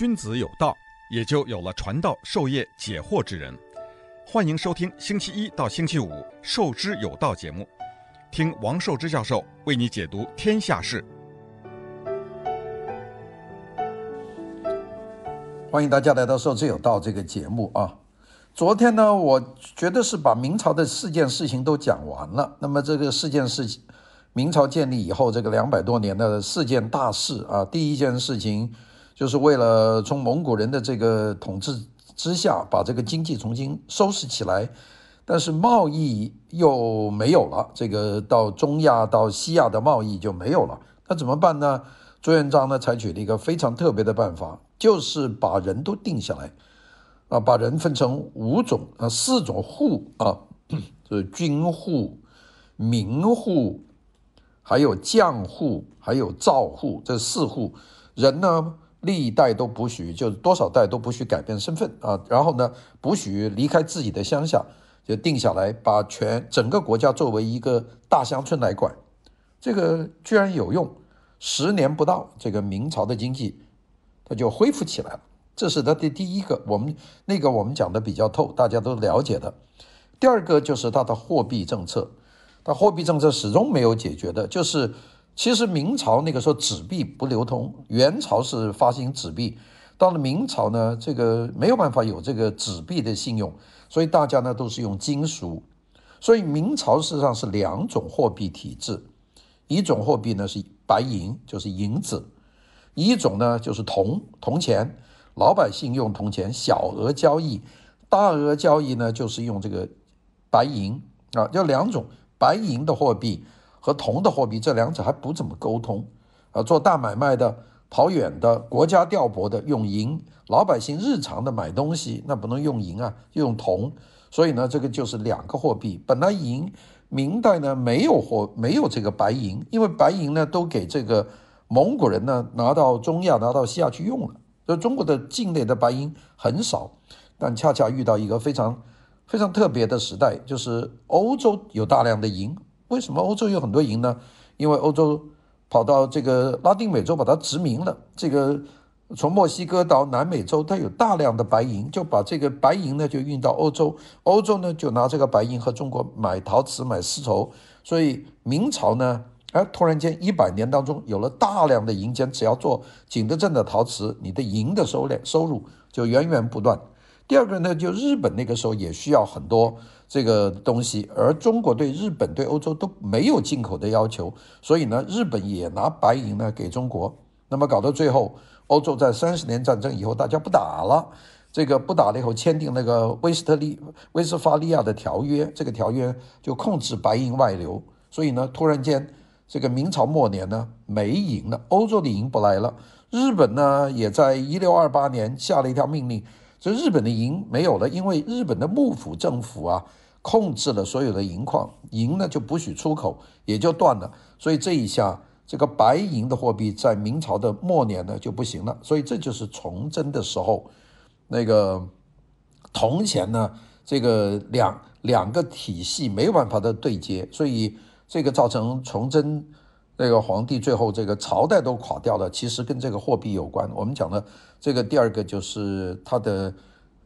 君子有道，也就有了传道授业解惑之人。欢迎收听星期一到星期五《授之有道》节目，听王寿之教授为你解读天下事。欢迎大家来到《授之有道》这个节目啊。昨天呢，我觉得是把明朝的四件事情都讲完了。那么这个四件事情，明朝建立以后这个两百多年的四件大事啊，第一件事情。就是为了从蒙古人的这个统治之下，把这个经济重新收拾起来，但是贸易又没有了，这个到中亚到西亚的贸易就没有了，那怎么办呢？朱元璋呢采取了一个非常特别的办法，就是把人都定下来，啊，把人分成五种啊四种户啊，就是军户、民户，还有将户，还有造户，这四户人呢。历代都不许，就是多少代都不许改变身份啊。然后呢，不许离开自己的乡下，就定下来，把全整个国家作为一个大乡村来管。这个居然有用，十年不到，这个明朝的经济它就恢复起来了。这是它的第一个，我们那个我们讲的比较透，大家都了解的。第二个就是它的货币政策，它货币政策始终没有解决的，就是。其实明朝那个时候纸币不流通，元朝是发行纸币，到了明朝呢，这个没有办法有这个纸币的信用，所以大家呢都是用金属，所以明朝事实上是两种货币体制，一种货币呢是白银，就是银子，一种呢就是铜，铜钱，老百姓用铜钱，小额交易，大额交易呢就是用这个白银啊，就两种白银的货币。和铜的货币，这两者还不怎么沟通，啊，做大买卖的、跑远的、国家调拨的用银，老百姓日常的买东西那不能用银啊，用铜，所以呢，这个就是两个货币。本来银明代呢没有货，没有这个白银，因为白银呢都给这个蒙古人呢拿到中亚、拿到西亚去用了，所以中国的境内的白银很少，但恰恰遇到一个非常非常特别的时代，就是欧洲有大量的银。为什么欧洲有很多银呢？因为欧洲跑到这个拉丁美洲把它殖民了，这个从墨西哥到南美洲，它有大量的白银，就把这个白银呢就运到欧洲，欧洲呢就拿这个白银和中国买陶瓷、买丝绸，所以明朝呢，哎，突然间一百年当中有了大量的银钱，只要做景德镇的陶瓷，你的银的收量收入就源源不断。第二个呢，就日本那个时候也需要很多这个东西，而中国对日本、对欧洲都没有进口的要求，所以呢，日本也拿白银呢给中国。那么搞到最后，欧洲在三十年战争以后，大家不打了，这个不打了以后，签订那个威斯特利威斯法利亚的条约，这个条约就控制白银外流。所以呢，突然间这个明朝末年呢没银了，欧洲的银不来了，日本呢也在一六二八年下了一条命令。这日本的银没有了，因为日本的幕府政府啊控制了所有的银矿，银呢就不许出口，也就断了。所以这一下，这个白银的货币在明朝的末年呢就不行了。所以这就是崇祯的时候，那个铜钱呢，这个两两个体系没办法的对接，所以这个造成崇祯。那个皇帝最后这个朝代都垮掉了，其实跟这个货币有关。我们讲的这个第二个就是它的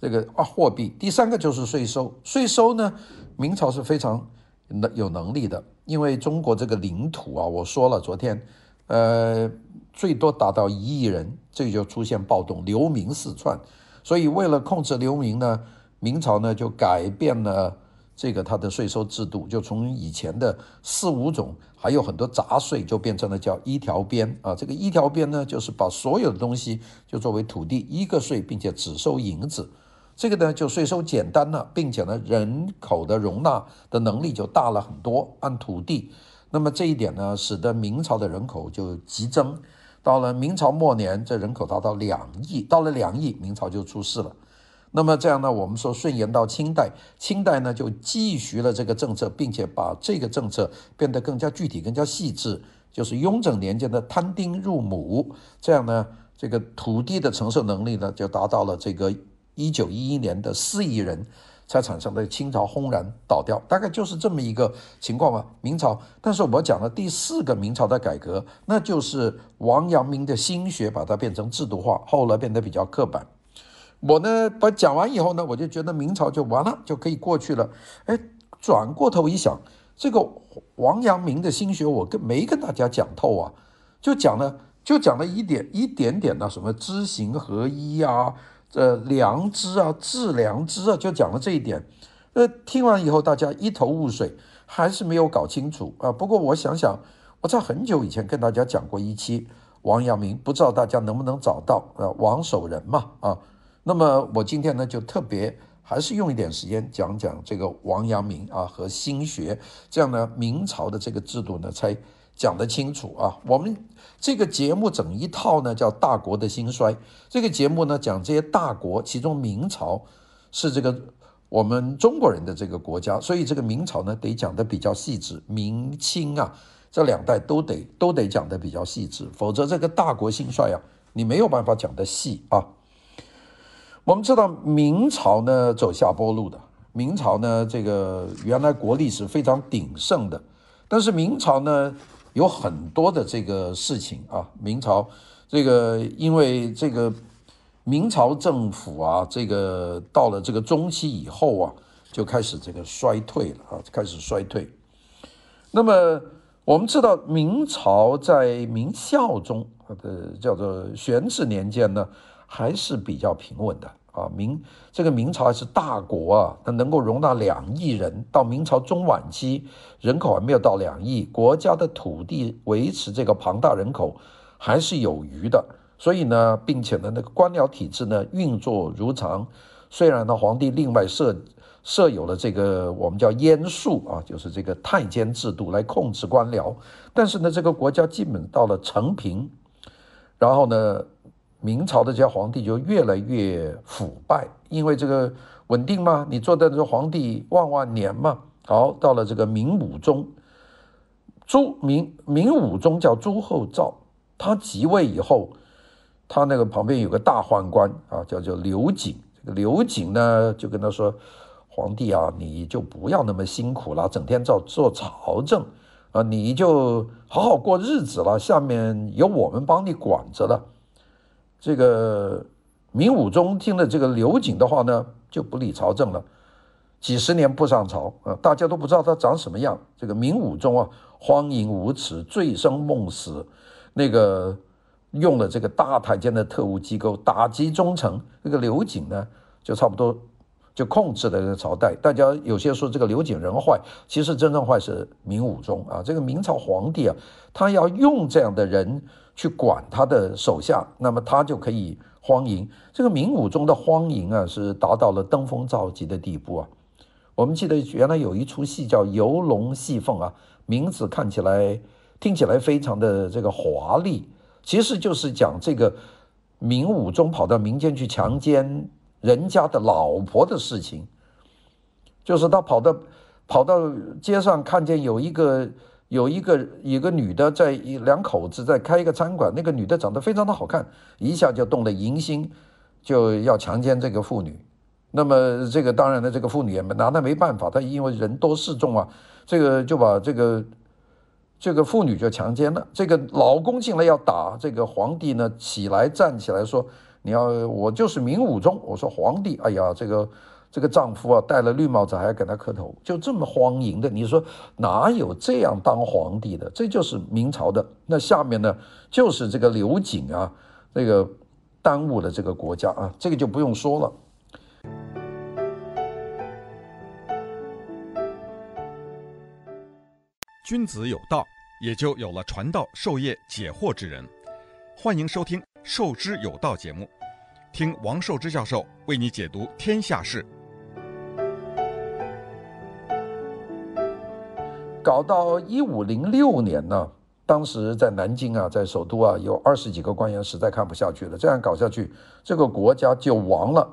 这个啊货币，第三个就是税收。税收呢，明朝是非常能有能力的，因为中国这个领土啊，我说了昨天，呃，最多达到一亿人，这就出现暴动，流民四窜。所以为了控制流民呢，明朝呢就改变了。这个它的税收制度就从以前的四五种，还有很多杂税，就变成了叫一条边啊。这个一条边呢，就是把所有的东西就作为土地一个税，并且只收银子。这个呢，就税收简单了，并且呢，人口的容纳的能力就大了很多。按土地，那么这一点呢，使得明朝的人口就急增。到了明朝末年，这人口达到两亿，到了两亿，明朝就出事了。那么这样呢，我们说顺延到清代，清代呢就继续了这个政策，并且把这个政策变得更加具体、更加细致。就是雍正年间的摊丁入亩，这样呢，这个土地的承受能力呢就达到了这个一九一一年的四亿人。才产生的清朝轰然倒掉，大概就是这么一个情况吧。明朝，但是我讲的第四个明朝的改革，那就是王阳明的心学把它变成制度化，后来变得比较刻板。我呢，把讲完以后呢，我就觉得明朝就完了，就可以过去了。哎，转过头一想，这个王阳明的心学，我跟没跟大家讲透啊，就讲了，就讲了一点一点点的什么知行合一啊。呃，良知啊，致良知啊，就讲了这一点。呃，听完以后，大家一头雾水，还是没有搞清楚啊。不过我想想，我在很久以前跟大家讲过一期王阳明，不知道大家能不能找到啊？王守仁嘛啊。那么我今天呢，就特别还是用一点时间讲讲这个王阳明啊和心学，这样呢，明朝的这个制度呢才讲得清楚啊。我们。这个节目整一套呢，叫《大国的兴衰》。这个节目呢，讲这些大国，其中明朝是这个我们中国人的这个国家，所以这个明朝呢，得讲得比较细致。明清啊，这两代都得都得讲得比较细致，否则这个大国兴衰啊，你没有办法讲得细啊。我们知道明朝呢，走下坡路的，明朝呢，这个原来国力是非常鼎盛的，但是明朝呢，有很多的这个事情啊，明朝这个因为这个明朝政府啊，这个到了这个中期以后啊，就开始这个衰退了啊，开始衰退。那么我们知道明朝在明孝宗呃叫做玄治年间呢，还是比较平稳的。啊，明这个明朝还是大国啊，它能够容纳两亿人。到明朝中晚期，人口还没有到两亿，国家的土地维持这个庞大人口还是有余的。所以呢，并且呢，那个官僚体制呢运作如常。虽然呢，皇帝另外设设有了这个我们叫阉术啊，就是这个太监制度来控制官僚，但是呢，这个国家基本到了成平，然后呢。明朝的这些皇帝就越来越腐败，因为这个稳定嘛，你做的这皇帝万万年嘛。好，到了这个明武宗，朱明明武宗叫朱厚照，他即位以后，他那个旁边有个大宦官啊，叫做刘瑾。这个刘瑾呢，就跟他说：“皇帝啊，你就不要那么辛苦了，整天做做朝政啊，你就好好过日子了，下面有我们帮你管着了。”这个明武宗听了这个刘瑾的话呢，就不理朝政了，几十年不上朝啊，大家都不知道他长什么样。这个明武宗啊，荒淫无耻，醉生梦死，那个用了这个大太监的特务机构打击忠臣，那个刘瑾呢，就差不多就控制了这个朝代。大家有些说这个刘瑾人坏，其实真正坏是明武宗啊，这个明朝皇帝啊，他要用这样的人。去管他的手下，那么他就可以荒淫。这个明武宗的荒淫啊，是达到了登峰造极的地步啊。我们记得原来有一出戏叫《游龙戏凤》啊，名字看起来、听起来非常的这个华丽，其实就是讲这个明武宗跑到民间去强奸人家的老婆的事情。就是他跑到跑到街上，看见有一个。有一个一个女的在一两口子在开一个餐馆，那个女的长得非常的好看，一下就动了淫心，就要强奸这个妇女。那么这个当然呢，这个妇女也拿她没办法，她因为人多势众啊，这个就把这个这个妇女就强奸了。这个老公进来要打这个皇帝呢，起来站起来说：“你要我就是明武宗。”我说：“皇帝，哎呀，这个。”这个丈夫啊，戴了绿帽子还要给他磕头，就这么荒淫的，你说哪有这样当皇帝的？这就是明朝的。那下面呢，就是这个刘瑾啊，那个耽误了这个国家啊，这个就不用说了。君子有道，也就有了传道授业解惑之人。欢迎收听《受之有道》节目，听王寿之教授为你解读天下事。搞到一五零六年呢，当时在南京啊，在首都啊，有二十几个官员实在看不下去了，这样搞下去，这个国家就亡了。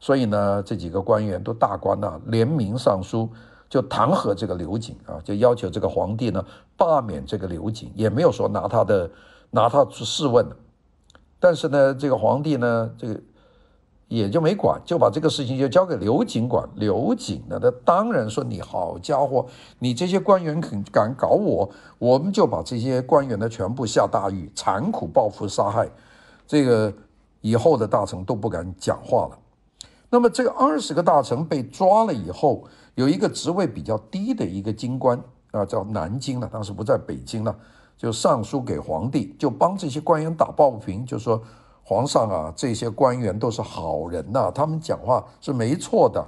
所以呢，这几个官员都大官呐、联名上书，就弹劾这个刘瑾啊，就要求这个皇帝呢罢免这个刘瑾，也没有说拿他的拿他去试问。但是呢，这个皇帝呢，这个也就没管，就把这个事情就交给刘瑾管。刘瑾呢，他当然说：“你好家伙，你这些官员肯敢搞我，我们就把这些官员呢全部下大狱，残酷报复杀害。”这个以后的大臣都不敢讲话了。那么这二十个大臣被抓了以后，有一个职位比较低的一个京官啊，叫南京了，当时不在北京了，就上书给皇帝，就帮这些官员打抱不平，就说。皇上啊，这些官员都是好人呐，他们讲话是没错的。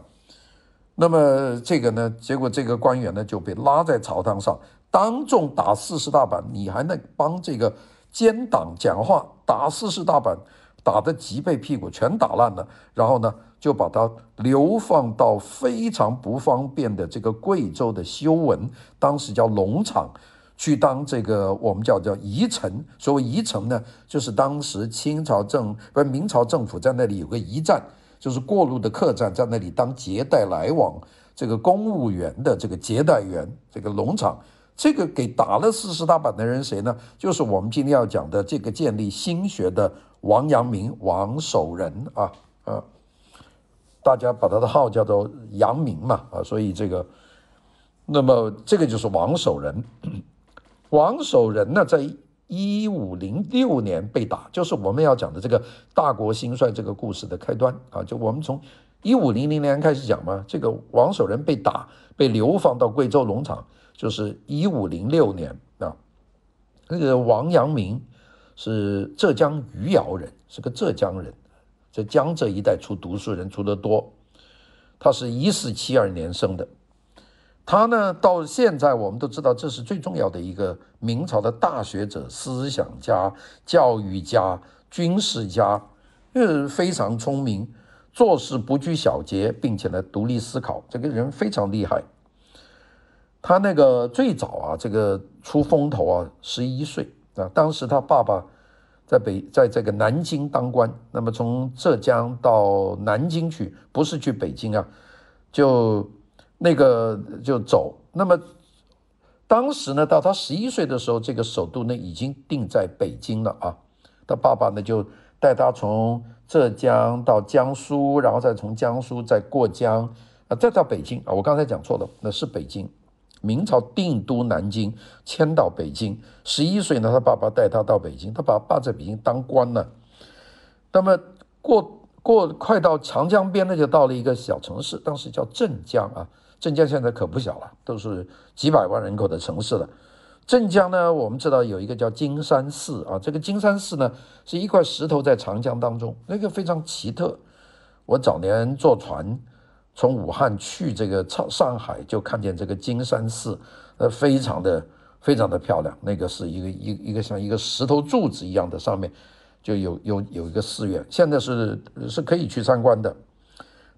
那么这个呢，结果这个官员呢就被拉在朝堂上，当众打四十大板。你还能帮这个奸党讲话？打四十大板，打得脊背屁股全打烂了。然后呢，就把他流放到非常不方便的这个贵州的修文，当时叫龙场。去当这个我们叫叫驿丞，所谓驿丞呢，就是当时清朝政不是明朝政府在那里有个驿站，就是过路的客栈，在那里当接待来往这个公务员的这个接待员，这个农场，这个给打了四十大板的人谁呢？就是我们今天要讲的这个建立新学的王阳明王守仁啊啊，大家把他的号叫做阳明嘛啊，所以这个，那么这个就是王守仁。王守仁呢，在一五零六年被打，就是我们要讲的这个大国兴衰这个故事的开端啊。就我们从一五零零年开始讲嘛，这个王守仁被打，被流放到贵州龙场，就是一五零六年啊。那个王阳明是浙江余姚人，是个浙江人，在江浙一带出读书人出得多。他是一四七二年生的。他呢，到现在我们都知道，这是最重要的一个明朝的大学者、思想家、教育家、军事家，呃，非常聪明，做事不拘小节，并且呢，独立思考，这个人非常厉害。他那个最早啊，这个出风头啊，十一岁啊，当时他爸爸在北，在这个南京当官，那么从浙江到南京去，不是去北京啊，就。那个就走，那么当时呢，到他十一岁的时候，这个首都呢已经定在北京了啊。他爸爸呢就带他从浙江到江苏，然后再从江苏再过江啊，再到北京啊。我刚才讲错了，那是北京。明朝定都南京，迁到北京。十一岁呢，他爸爸带他到北京，他爸爸在北京当官呢。那么过过快到长江边呢，就到了一个小城市，当时叫镇江啊。镇江现在可不小了，都是几百万人口的城市了。镇江呢，我们知道有一个叫金山寺啊，这个金山寺呢是一块石头在长江当中，那个非常奇特。我早年坐船从武汉去这个上上海，就看见这个金山寺，呃，非常的非常的漂亮。那个是一个一一个像一个石头柱子一样的，上面就有有有一个寺院，现在是是可以去参观的。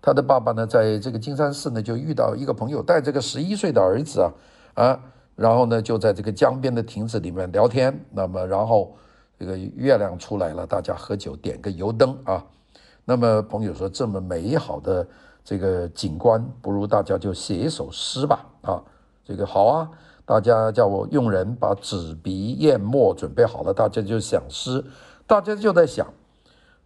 他的爸爸呢，在这个金山寺呢，就遇到一个朋友，带这个十一岁的儿子啊，啊，然后呢，就在这个江边的亭子里面聊天。那么，然后这个月亮出来了，大家喝酒，点个油灯啊。那么，朋友说，这么美好的这个景观，不如大家就写一首诗吧。啊，这个好啊，大家叫我用人把纸笔砚墨准备好了，大家就想诗，大家就在想。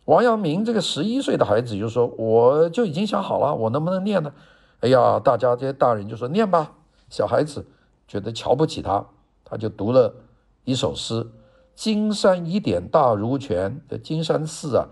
王阳明这个十一岁的孩子就说：“我就已经想好了，我能不能念呢？”哎呀，大家这些大人就说：“念吧。”小孩子觉得瞧不起他，他就读了一首诗：“金山一点大如拳”这金山寺啊，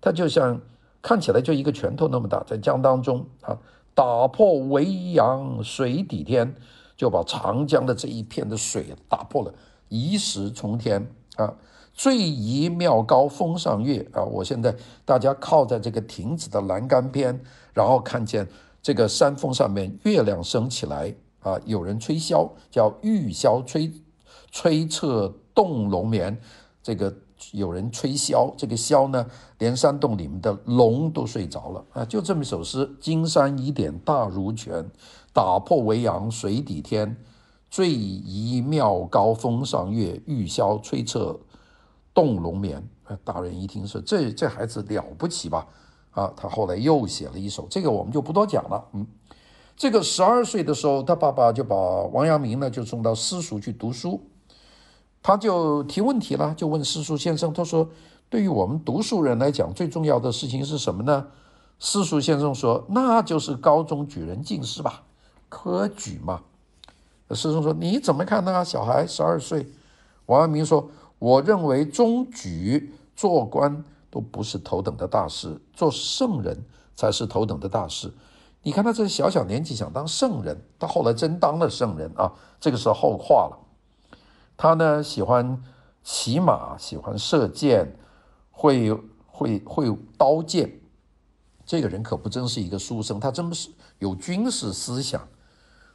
它就像看起来就一个拳头那么大，在江当中啊，打破围阳水底天，就把长江的这一片的水打破了，移石从天啊。最宜妙高峰上月啊！我现在大家靠在这个亭子的栏杆边，然后看见这个山峰上面月亮升起来啊！有人吹箫，叫玉箫吹吹彻洞龙眠。这个有人吹箫，这个箫呢，连山洞里面的龙都睡着了啊！就这么一首诗：金山一点大如拳，打破维扬水底天。最宜妙高峰上月，玉箫吹彻。洞龙眠，大人一听说这这孩子了不起吧？啊，他后来又写了一首，这个我们就不多讲了。嗯，这个十二岁的时候，他爸爸就把王阳明呢就送到私塾去读书，他就提问题了，就问私塾先生，他说：“对于我们读书人来讲，最重要的事情是什么呢？”私塾先生说：“那就是高中举人进士吧，科举嘛。”师兄说：“你怎么看呢？小孩十二岁。”王阳明说：“我认为中举做官都不是头等的大事，做圣人才是头等的大事。你看他这小小年纪想当圣人，他后来真当了圣人啊，这个是后话了。他呢喜欢骑马，喜欢射箭，会会会刀剑。这个人可不真是一个书生，他真不是有军事思想。”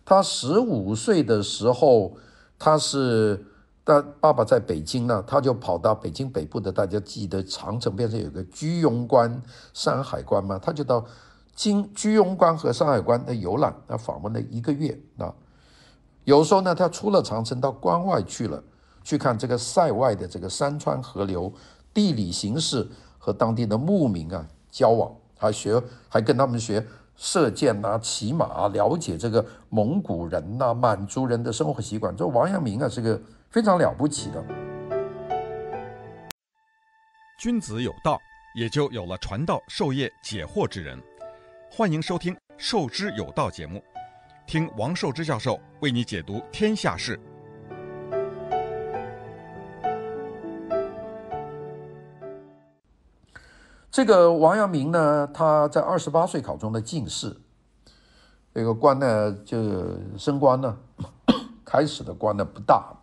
他十五岁的时候，他是他爸爸在北京呢，他就跑到北京北部的，大家记得长城边上有个居庸关、山海关吗？他就到京居庸关和山海关的游览，他访问了一个月啊。有时候呢，他出了长城到关外去了，去看这个塞外的这个山川河流、地理形势和当地的牧民啊交往，还学还跟他们学。射箭呐、啊，骑马啊，了解这个蒙古人呐、满族人的生活习惯。这王阳明啊，是个非常了不起的。君子有道，也就有了传道授业解惑之人。欢迎收听《授之有道》节目，听王寿之教授为你解读天下事。这个王阳明呢，他在二十八岁考中了进士，这个官呢就升官呢，开始的官呢不大，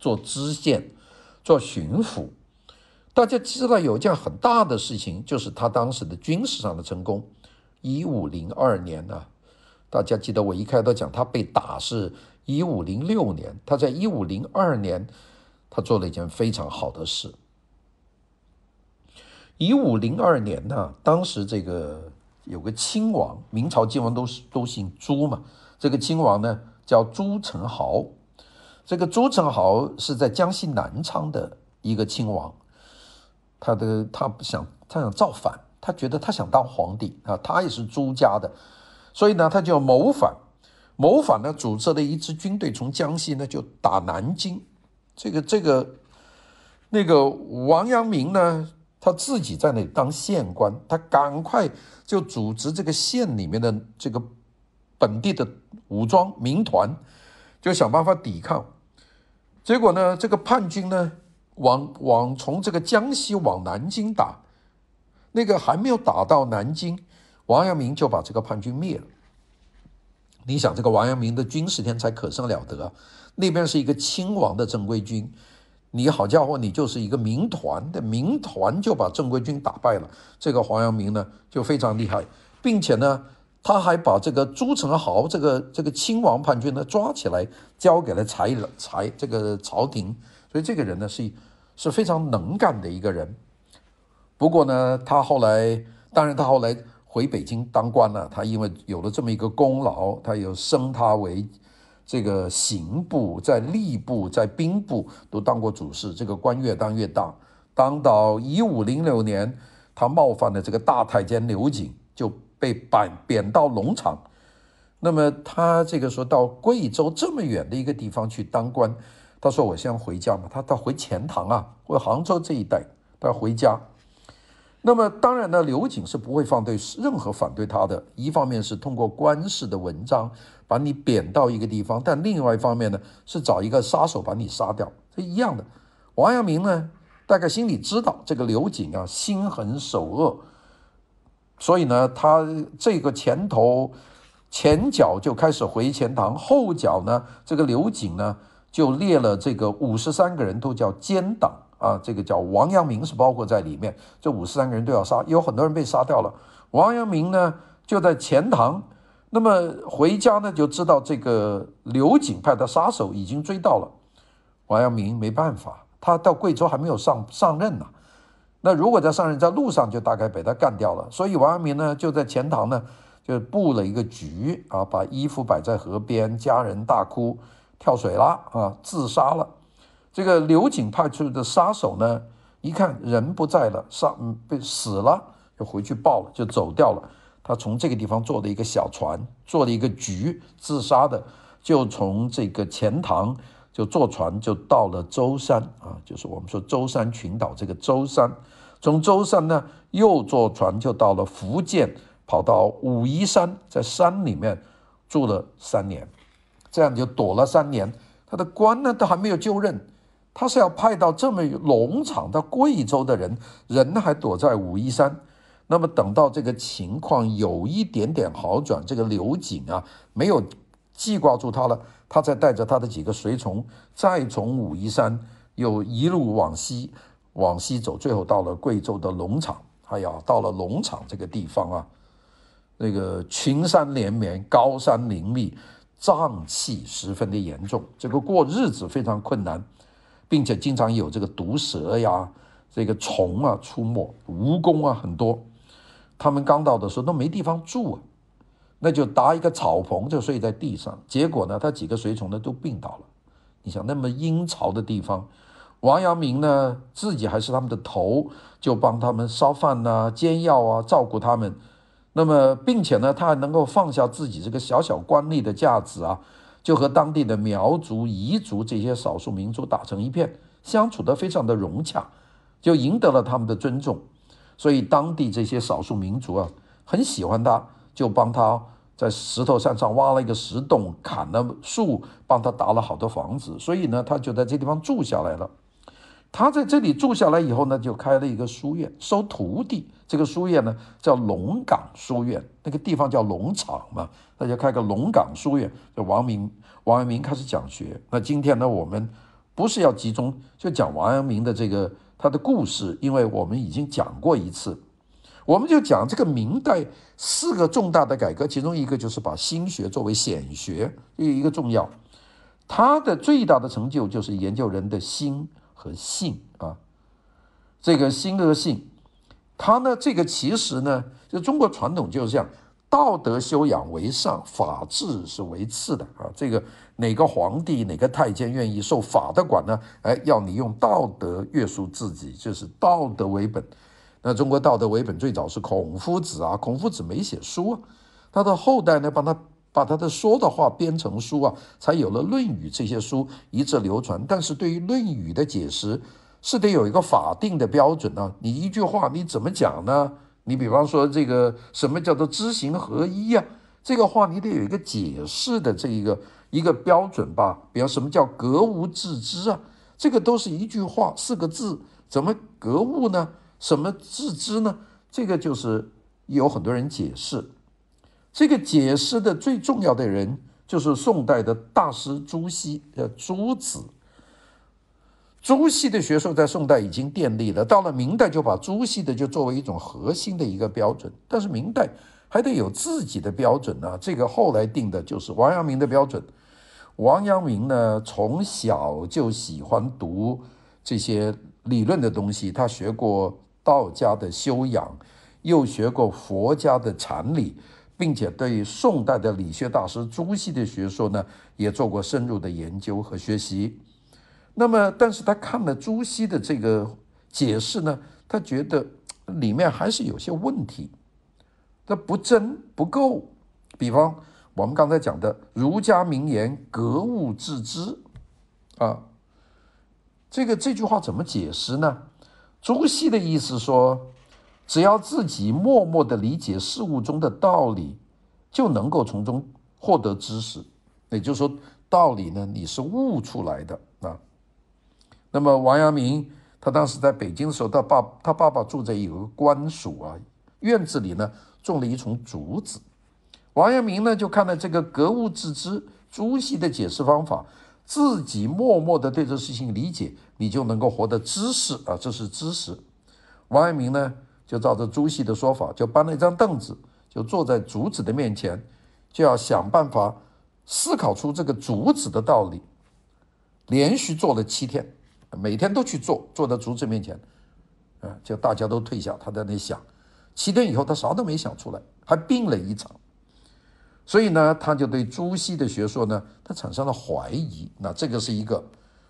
做知县，做巡抚。大家知道有件很大的事情，就是他当时的军事上的成功。一五零二年呢，大家记得我一开头讲他被打是一五零六年，他在一五零二年，他做了一件非常好的事。一五零二年呢，当时这个有个亲王，明朝亲王都是都姓朱嘛。这个亲王呢叫朱宸濠，这个朱宸濠是在江西南昌的一个亲王。他的他不想他想造反，他觉得他想当皇帝啊，他也是朱家的，所以呢他就谋反，谋反呢组织了一支军队从江西呢就打南京。这个这个那个王阳明呢。他自己在那里当县官，他赶快就组织这个县里面的这个本地的武装民团，就想办法抵抗。结果呢，这个叛军呢，往往从这个江西往南京打，那个还没有打到南京，王阳明就把这个叛军灭了。你想，这个王阳明的军事天才可生了得，那边是一个亲王的正规军。你好家伙，你就是一个民团的民团就把正规军打败了。这个黄阳明呢就非常厉害，并且呢他还把这个朱宸濠这个这个亲王叛军呢抓起来，交给了裁裁这个朝廷。所以这个人呢是是非常能干的一个人。不过呢，他后来当然他后来回北京当官了。他因为有了这么一个功劳，他又升他为。这个刑部在吏部在兵部都当过主事，这个官越当越大。当到一五零六年，他冒犯了这个大太监刘瑾，就被贬贬到龙场。那么他这个说到贵州这么远的一个地方去当官，他说我先回家嘛，他到回钱塘啊，或杭州这一带，他回家。那么当然呢，刘瑾是不会放对任何反对他的。一方面是通过官事的文章把你贬到一个地方，但另外一方面呢，是找一个杀手把你杀掉，是一样的。王阳明呢，大概心里知道这个刘瑾啊心狠手恶，所以呢，他这个前头前脚就开始回钱塘，后脚呢，这个刘瑾呢就列了这个五十三个人，都叫奸党。啊，这个叫王阳明是包括在里面，这五十三个人都要杀，有很多人被杀掉了。王阳明呢就在钱塘，那么回家呢就知道这个刘瑾派的杀手已经追到了。王阳明没办法，他到贵州还没有上上任呢。那如果在上任，在路上就大概被他干掉了。所以王阳明呢就在钱塘呢就布了一个局啊，把衣服摆在河边，家人大哭，跳水了啊，自杀了。这个刘瑾派出的杀手呢，一看人不在了，杀被死了，就回去报了，就走掉了。他从这个地方坐了一个小船，做了一个局，自杀的，就从这个钱塘就坐船就到了舟山啊，就是我们说舟山群岛这个舟山，从舟山呢又坐船就到了福建，跑到武夷山，在山里面住了三年，这样就躲了三年。他的官呢都还没有就任，他是要派到这么农场到贵州的人，人还躲在武夷山。那么等到这个情况有一点点好转，这个刘瑾啊没有记挂住他了，他才带着他的几个随从，再从武夷山又一路往西往西走，最后到了贵州的龙场。哎呀，到了龙场这个地方啊，那个群山连绵，高山林立，瘴气十分的严重，这个过日子非常困难，并且经常有这个毒蛇呀、这个虫啊出没，蜈蚣啊很多。他们刚到的时候都没地方住啊，那就搭一个草棚就睡在地上。结果呢，他几个随从呢都病倒了。你想那么阴曹的地方，王阳明呢自己还是他们的头，就帮他们烧饭呐、煎药啊，照顾他们。那么并且呢，他还能够放下自己这个小小官吏的架子啊，就和当地的苗族、彝族这些少数民族打成一片，相处得非常的融洽，就赢得了他们的尊重。所以当地这些少数民族啊，很喜欢他，就帮他在石头山上挖了一个石洞，砍了树，帮他搭了好多房子。所以呢，他就在这地方住下来了。他在这里住下来以后呢，就开了一个书院，收徒弟。这个书院呢叫龙岗书院，那个地方叫龙场嘛，那就开个龙岗书院。就王明王阳明开始讲学。那今天呢，我们不是要集中就讲王阳明的这个。他的故事，因为我们已经讲过一次，我们就讲这个明代四个重大的改革，其中一个就是把心学作为显学，有一个重要。他的最大的成就就是研究人的心和性啊，这个心和性，他呢，这个其实呢，就中国传统就是这样。道德修养为上，法治是为次的啊。这个哪个皇帝、哪个太监愿意受法的管呢？哎，要你用道德约束自己，就是道德为本。那中国道德为本最早是孔夫子啊，孔夫子没写书啊，他的后代呢，帮他把他的说的话编成书啊，才有了《论语》这些书一直流传。但是对于《论语》的解释，是得有一个法定的标准啊。你一句话你怎么讲呢？你比方说这个什么叫做知行合一呀？这个话你得有一个解释的这一个一个标准吧？比方什么叫格物致知啊？这个都是一句话四个字，怎么格物呢？什么致知呢？这个就是有很多人解释。这个解释的最重要的人就是宋代的大师朱熹，叫朱子。朱熹的学说在宋代已经奠立了，到了明代就把朱熹的就作为一种核心的一个标准。但是明代还得有自己的标准呢，这个后来定的就是王阳明的标准。王阳明呢，从小就喜欢读这些理论的东西，他学过道家的修养，又学过佛家的禅理，并且对宋代的理学大师朱熹的学说呢，也做过深入的研究和学习。那么，但是他看了朱熹的这个解释呢，他觉得里面还是有些问题，他不真不够。比方我们刚才讲的儒家名言“格物致知”，啊，这个这句话怎么解释呢？朱熹的意思说，只要自己默默地理解事物中的道理，就能够从中获得知识。也就是说，道理呢，你是悟出来的。那么王阳明他当时在北京的时候，他爸他爸爸住在有个官署啊，院子里呢种了一丛竹子。王阳明呢就看了这个格物致知朱熹的解释方法，自己默默的对这事情理解，你就能够获得知识啊，这是知识。王阳明呢就照着朱熹的说法，就搬了一张凳子，就坐在竹子的面前，就要想办法思考出这个竹子的道理。连续做了七天。每天都去做，坐在竹子面前，啊，就大家都退下，他在那想。七天以后，他啥都没想出来，还病了一场。所以呢，他就对朱熹的学说呢，他产生了怀疑。那这个是一个，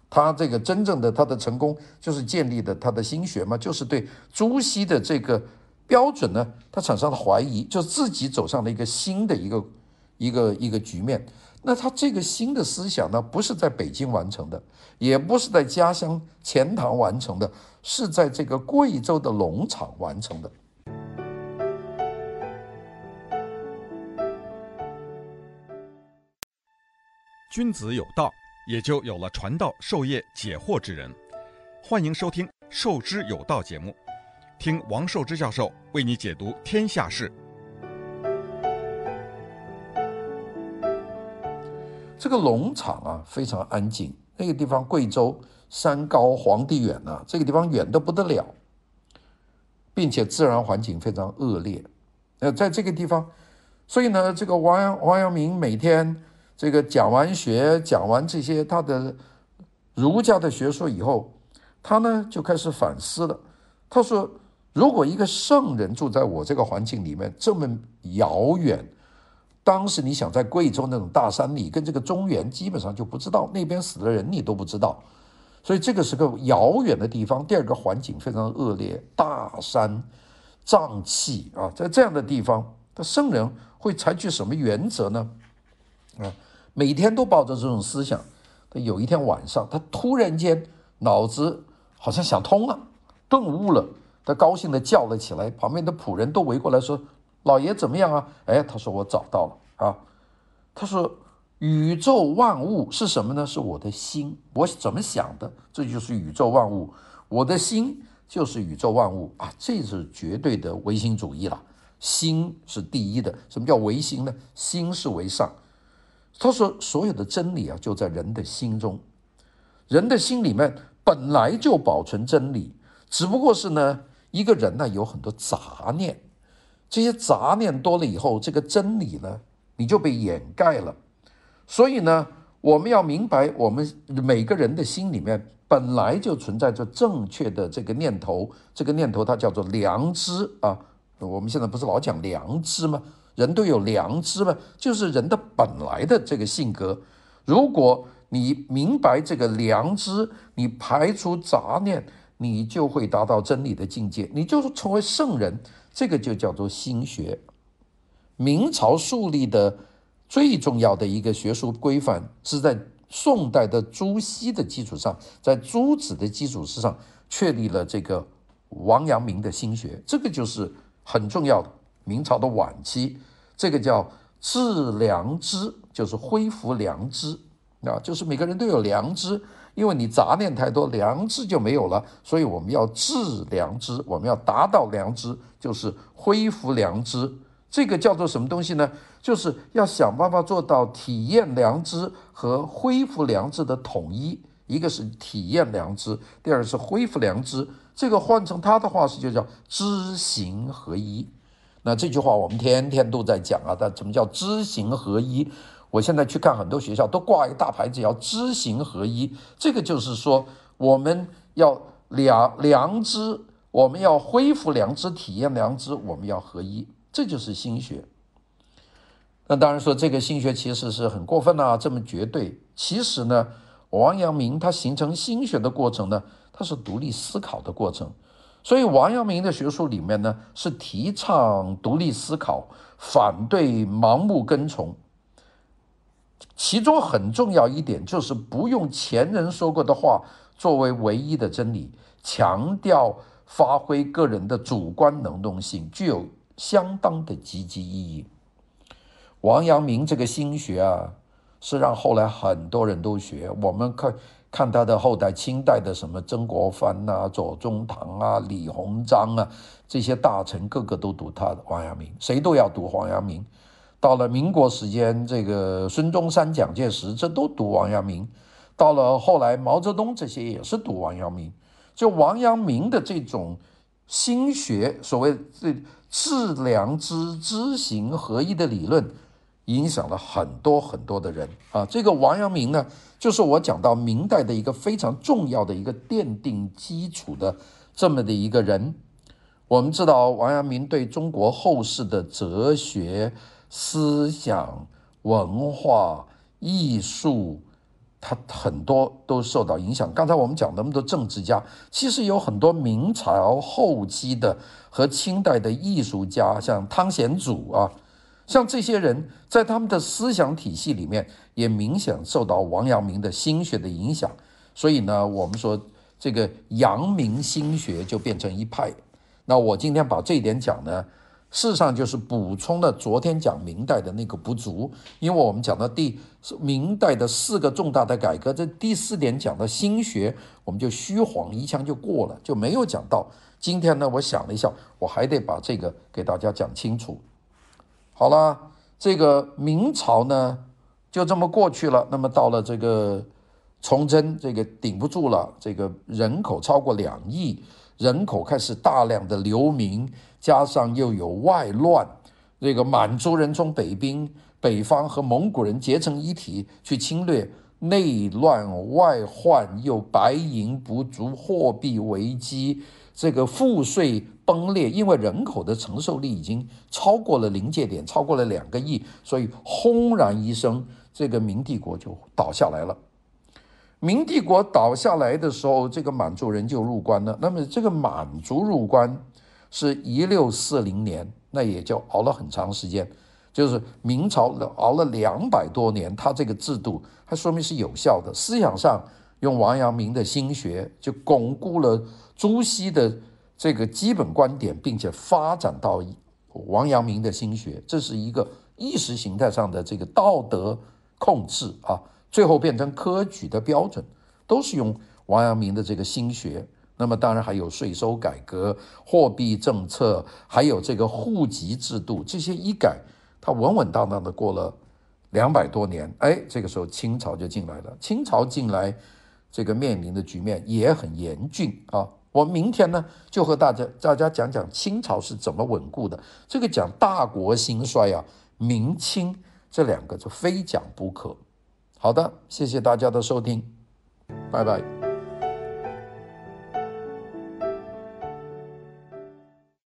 他这个真正的他的成功，就是建立的他的心学嘛，就是对朱熹的这个标准呢，他产生了怀疑，就自己走上了一个新的一个一个一个局面。那他这个新的思想呢，不是在北京完成的，也不是在家乡钱塘完成的，是在这个贵州的龙场完成的。君子有道，也就有了传道授业解惑之人。欢迎收听《授之有道》节目，听王寿之教授为你解读天下事。这个农场啊，非常安静。那个地方，贵州山高皇帝远啊，这个地方远得不得了，并且自然环境非常恶劣。呃，在这个地方，所以呢，这个王阳王阳明每天这个讲完学，讲完这些他的儒家的学说以后，他呢就开始反思了。他说：“如果一个圣人住在我这个环境里面，这么遥远。”当时你想在贵州那种大山里，跟这个中原基本上就不知道那边死的人你都不知道，所以这个是个遥远的地方。第二个环境非常恶劣，大山瘴气啊，在这样的地方，他圣人会采取什么原则呢？啊，每天都抱着这种思想。他有一天晚上，他突然间脑子好像想通了，顿悟了，他高兴地叫了起来，旁边的仆人都围过来说。老爷怎么样啊？哎，他说我找到了啊。他说宇宙万物是什么呢？是我的心，我怎么想的，这就是宇宙万物。我的心就是宇宙万物啊，这是绝对的唯心主义了。心是第一的。什么叫唯心呢？心是为上。他说所有的真理啊，就在人的心中。人的心里面本来就保存真理，只不过是呢，一个人呢有很多杂念。这些杂念多了以后，这个真理呢，你就被掩盖了。所以呢，我们要明白，我们每个人的心里面本来就存在着正确的这个念头，这个念头它叫做良知啊。我们现在不是老讲良知吗？人都有良知吗？就是人的本来的这个性格。如果你明白这个良知，你排除杂念，你就会达到真理的境界，你就是成为圣人。这个就叫做心学。明朝树立的最重要的一个学术规范，是在宋代的朱熹的基础上，在朱子的基础之上确立了这个王阳明的心学。这个就是很重要的。明朝的晚期，这个叫致良知，就是恢复良知啊，就是每个人都有良知。因为你杂念太多，良知就没有了，所以我们要治良知，我们要达到良知，就是恢复良知。这个叫做什么东西呢？就是要想办法做到体验良知和恢复良知的统一。一个是体验良知，第二是恢复良知。这个换成他的话是就叫知行合一。那这句话我们天天都在讲啊，但什么叫知行合一？我现在去看很多学校，都挂一个大牌子，要知行合一。这个就是说，我们要良良知，我们要恢复良知，体验良知，我们要合一，这就是心学。那当然说，这个心学其实是很过分啊，这么绝对。其实呢，王阳明他形成心学的过程呢，他是独立思考的过程。所以王阳明的学术里面呢，是提倡独立思考，反对盲目跟从。其中很重要一点就是不用前人说过的话作为唯一的真理，强调发挥个人的主观能动性，具有相当的积极意义。王阳明这个心学啊，是让后来很多人都学。我们看看他的后代，清代的什么曾国藩呐、左宗棠啊、李鸿章啊，这些大臣个个都读他的王阳明，谁都要读王阳明。到了民国时间，这个孙中山、蒋介石这都读王阳明；到了后来，毛泽东这些也是读王阳明。就王阳明的这种心学，所谓这致良知、知行合一的理论，影响了很多很多的人啊。这个王阳明呢，就是我讲到明代的一个非常重要的一个奠定基础的这么的一个人。我们知道，王阳明对中国后世的哲学。思想、文化、艺术，它很多都受到影响。刚才我们讲那么多政治家，其实有很多明朝后期的和清代的艺术家，像汤显祖啊，像这些人在他们的思想体系里面，也明显受到王阳明的心学的影响。所以呢，我们说这个阳明心学就变成一派。那我今天把这一点讲呢，事实上就是补充了昨天讲明代的那个不足，因为我们讲到第明代的四个重大的改革，这第四点讲的心学，我们就虚晃一枪就过了，就没有讲到。今天呢，我想了一下，我还得把这个给大家讲清楚。好了，这个明朝呢就这么过去了。那么到了这个崇祯，这个顶不住了，这个人口超过两亿。人口开始大量的流民，加上又有外乱，这个满族人从北边、北方和蒙古人结成一体去侵略，内乱外患，又白银不足，货币危机，这个赋税崩裂，因为人口的承受力已经超过了临界点，超过了两个亿，所以轰然一声，这个明帝国就倒下来了。明帝国倒下来的时候，这个满族人就入关了。那么这个满族入关是一六四零年，那也就熬了很长时间，就是明朝熬了两百多年，他这个制度还说明是有效的。思想上用王阳明的心学，就巩固了朱熹的这个基本观点，并且发展到王阳明的心学，这是一个意识形态上的这个道德控制啊。最后变成科举的标准，都是用王阳明的这个心学。那么当然还有税收改革、货币政策，还有这个户籍制度，这些一改，他稳稳当当的过了两百多年。哎，这个时候清朝就进来了。清朝进来，这个面临的局面也很严峻啊。我明天呢就和大家大家讲讲清朝是怎么稳固的。这个讲大国兴衰啊，明清这两个就非讲不可。好的，谢谢大家的收听，拜拜。